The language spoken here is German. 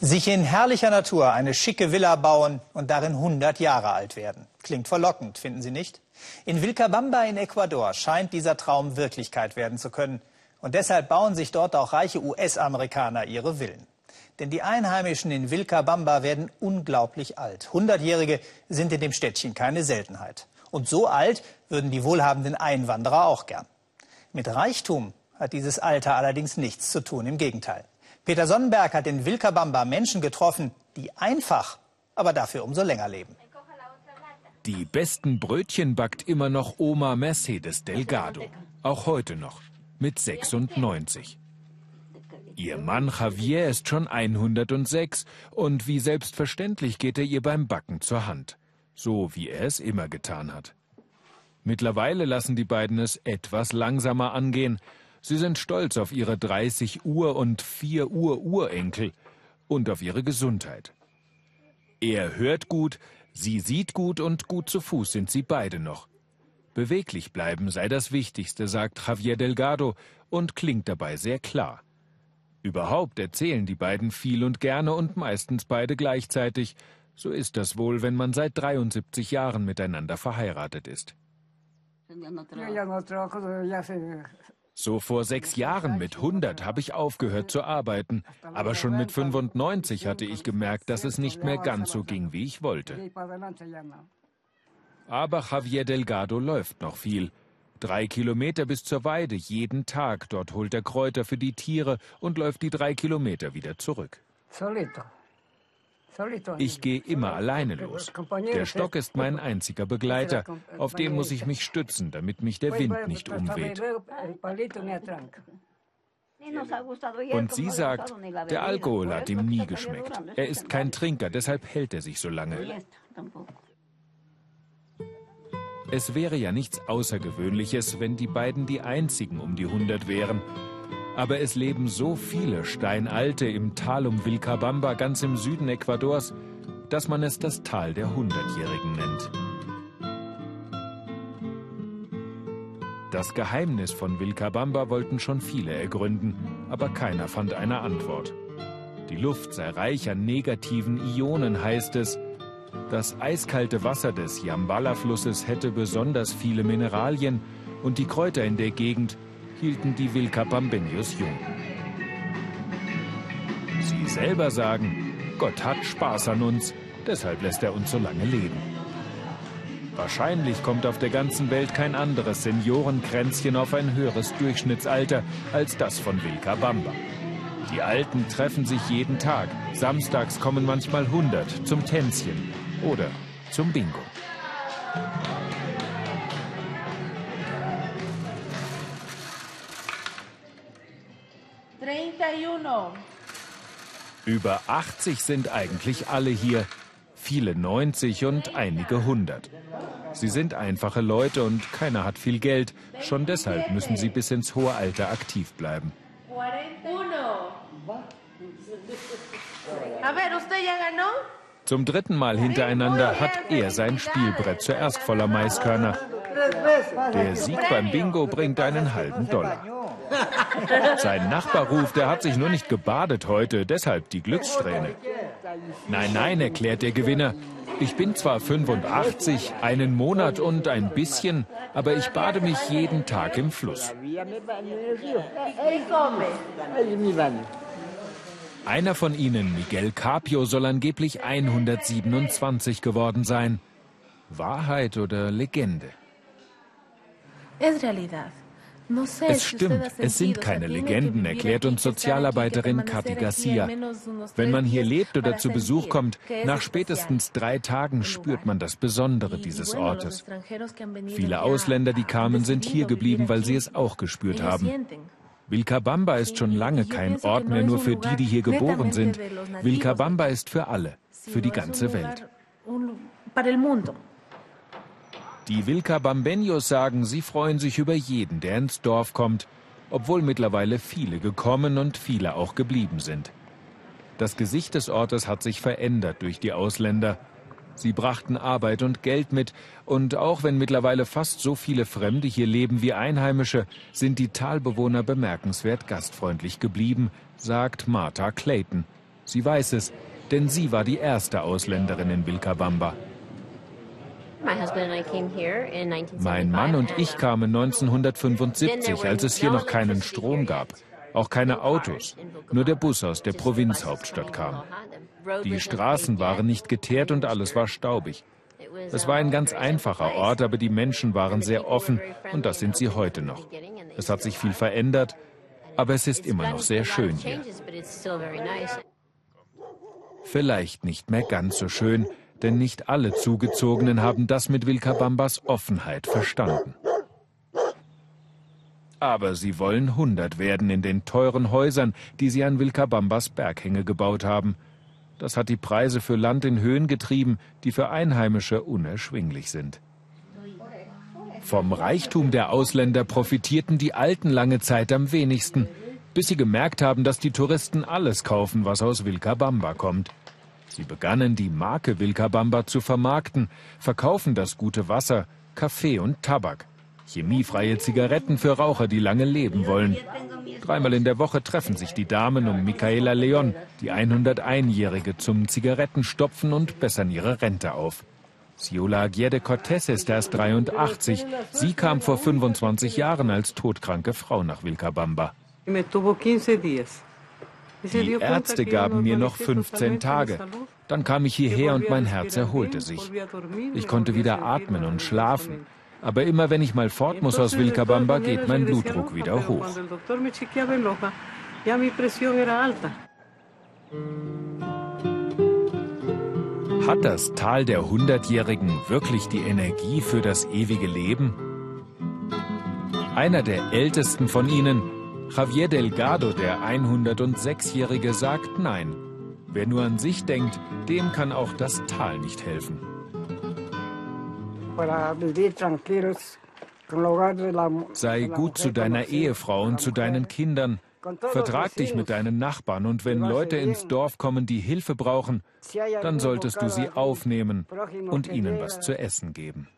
Sich in herrlicher Natur eine schicke Villa bauen und darin 100 Jahre alt werden. Klingt verlockend, finden Sie nicht? In Vilcabamba in Ecuador scheint dieser Traum Wirklichkeit werden zu können. Und deshalb bauen sich dort auch reiche US-Amerikaner ihre Villen. Denn die Einheimischen in Vilcabamba werden unglaublich alt. Hundertjährige sind in dem Städtchen keine Seltenheit. Und so alt würden die wohlhabenden Einwanderer auch gern. Mit Reichtum hat dieses Alter allerdings nichts zu tun, im Gegenteil. Peter Sonnenberg hat in Vilcabamba Menschen getroffen, die einfach, aber dafür umso länger leben. Die besten Brötchen backt immer noch Oma Mercedes Delgado. Auch heute noch. Mit 96. Ihr Mann Javier ist schon 106 und wie selbstverständlich geht er ihr beim Backen zur Hand. So wie er es immer getan hat. Mittlerweile lassen die beiden es etwas langsamer angehen. Sie sind stolz auf ihre 30 Uhr und 4 Uhr Urenkel und auf ihre Gesundheit. Er hört gut, sie sieht gut und gut zu Fuß sind sie beide noch. Beweglich bleiben sei das Wichtigste, sagt Javier Delgado und klingt dabei sehr klar. Überhaupt erzählen die beiden viel und gerne und meistens beide gleichzeitig. So ist das wohl, wenn man seit 73 Jahren miteinander verheiratet ist. So vor sechs Jahren mit 100 habe ich aufgehört zu arbeiten, aber schon mit 95 hatte ich gemerkt, dass es nicht mehr ganz so ging, wie ich wollte. Aber Javier Delgado läuft noch viel. Drei Kilometer bis zur Weide jeden Tag. Dort holt er Kräuter für die Tiere und läuft die drei Kilometer wieder zurück. Ich gehe immer alleine los. Der Stock ist mein einziger Begleiter. Auf den muss ich mich stützen, damit mich der Wind nicht umweht. Und sie sagt, der Alkohol hat ihm nie geschmeckt. Er ist kein Trinker, deshalb hält er sich so lange. Es wäre ja nichts Außergewöhnliches, wenn die beiden die einzigen um die 100 wären. Aber es leben so viele Steinalte im Tal um Vilcabamba ganz im Süden Ecuadors, dass man es das Tal der Hundertjährigen nennt. Das Geheimnis von Vilcabamba wollten schon viele ergründen, aber keiner fand eine Antwort. Die Luft sei reich an negativen Ionen, heißt es. Das eiskalte Wasser des Yambala-Flusses hätte besonders viele Mineralien und die Kräuter in der Gegend hielten die Vilcapambeños jung. Sie selber sagen, Gott hat Spaß an uns, deshalb lässt er uns so lange leben. Wahrscheinlich kommt auf der ganzen Welt kein anderes Seniorenkränzchen auf ein höheres Durchschnittsalter als das von Vilcabamba. Die Alten treffen sich jeden Tag. Samstags kommen manchmal 100 zum Tänzchen oder zum Bingo. Über 80 sind eigentlich alle hier, viele 90 und einige 100. Sie sind einfache Leute und keiner hat viel Geld. Schon deshalb müssen sie bis ins hohe Alter aktiv bleiben. Zum dritten Mal hintereinander hat er sein Spielbrett zuerst voller Maiskörner. Der Sieg beim Bingo bringt einen halben Dollar. Sein Nachbar ruft, er hat sich nur nicht gebadet heute, deshalb die Glückssträhne. Nein, nein, erklärt der Gewinner. Ich bin zwar 85, einen Monat und ein bisschen, aber ich bade mich jeden Tag im Fluss. Einer von ihnen, Miguel Capio, soll angeblich 127 geworden sein. Wahrheit oder Legende? Es stimmt, es sind keine Legenden, erklärt uns Sozialarbeiterin Kathi Garcia. Wenn man hier lebt oder zu Besuch kommt, nach spätestens drei Tagen spürt man das Besondere dieses Ortes. Viele Ausländer, die kamen, sind hier geblieben, weil sie es auch gespürt haben. Vilcabamba ist schon lange kein Ort mehr nur für die, die hier geboren sind. Vilcabamba ist für alle, für die ganze Welt. Die Vilcabambeños sagen, sie freuen sich über jeden, der ins Dorf kommt, obwohl mittlerweile viele gekommen und viele auch geblieben sind. Das Gesicht des Ortes hat sich verändert durch die Ausländer. Sie brachten Arbeit und Geld mit, und auch wenn mittlerweile fast so viele Fremde hier leben wie Einheimische, sind die Talbewohner bemerkenswert gastfreundlich geblieben, sagt Martha Clayton. Sie weiß es, denn sie war die erste Ausländerin in Vilcabamba. Mein Mann und ich kamen 1975, als es hier noch keinen Strom gab, auch keine Autos, nur der Bus aus der Provinzhauptstadt kam. Die Straßen waren nicht geteert und alles war staubig. Es war ein ganz einfacher Ort, aber die Menschen waren sehr offen und das sind sie heute noch. Es hat sich viel verändert, aber es ist immer noch sehr schön hier. Vielleicht nicht mehr ganz so schön, denn nicht alle Zugezogenen haben das mit Vilcabambas Offenheit verstanden. Aber sie wollen hundert werden in den teuren Häusern, die sie an Vilcabambas Berghänge gebaut haben. Das hat die Preise für Land in Höhen getrieben, die für Einheimische unerschwinglich sind. Vom Reichtum der Ausländer profitierten die Alten lange Zeit am wenigsten, bis sie gemerkt haben, dass die Touristen alles kaufen, was aus Vilcabamba kommt. Sie begannen, die Marke Vilcabamba zu vermarkten, verkaufen das gute Wasser, Kaffee und Tabak. Chemiefreie Zigaretten für Raucher, die lange leben wollen. Dreimal in der Woche treffen sich die Damen um Micaela Leon, die 101-Jährige, zum Zigarettenstopfen und bessern ihre Rente auf. Ciola Aguirre Cortés ist erst 83. Sie kam vor 25 Jahren als todkranke Frau nach Vilcabamba. Die Ärzte gaben mir noch 15 Tage. Dann kam ich hierher und mein Herz erholte sich. Ich konnte wieder atmen und schlafen. Aber immer wenn ich mal fort muss aus Vilcabamba, geht mein Blutdruck wieder hoch. Hat das Tal der Hundertjährigen wirklich die Energie für das ewige Leben? Einer der ältesten von ihnen, Javier Delgado, der 106-Jährige, sagt Nein. Wer nur an sich denkt, dem kann auch das Tal nicht helfen. Sei gut zu deiner Ehefrau und zu deinen Kindern. Vertrag dich mit deinen Nachbarn und wenn Leute ins Dorf kommen, die Hilfe brauchen, dann solltest du sie aufnehmen und ihnen was zu essen geben.